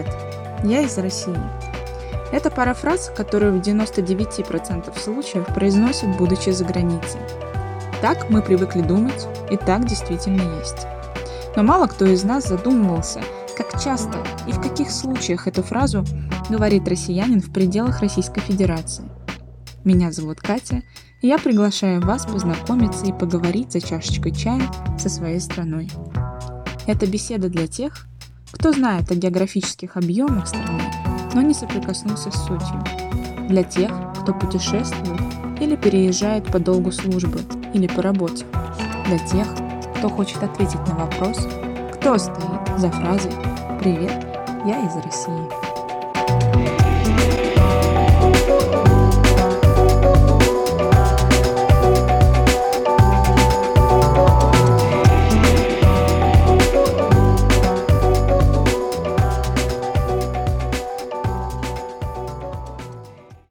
из России». Это пара фраз, которые в 99% случаев произносят, будучи за границей. Так мы привыкли думать, и так действительно есть. Но мало кто из нас задумывался, как часто и в каких случаях эту фразу говорит россиянин в пределах Российской Федерации. Меня зовут Катя, и я приглашаю вас познакомиться и поговорить за чашечкой чая со своей страной. Это беседа для тех, кто знает о географических объемах страны, но не соприкоснулся с сутью. Для тех, кто путешествует или переезжает по долгу службы или по работе. Для тех, кто хочет ответить на вопрос, кто стоит за фразой «Привет, я из России».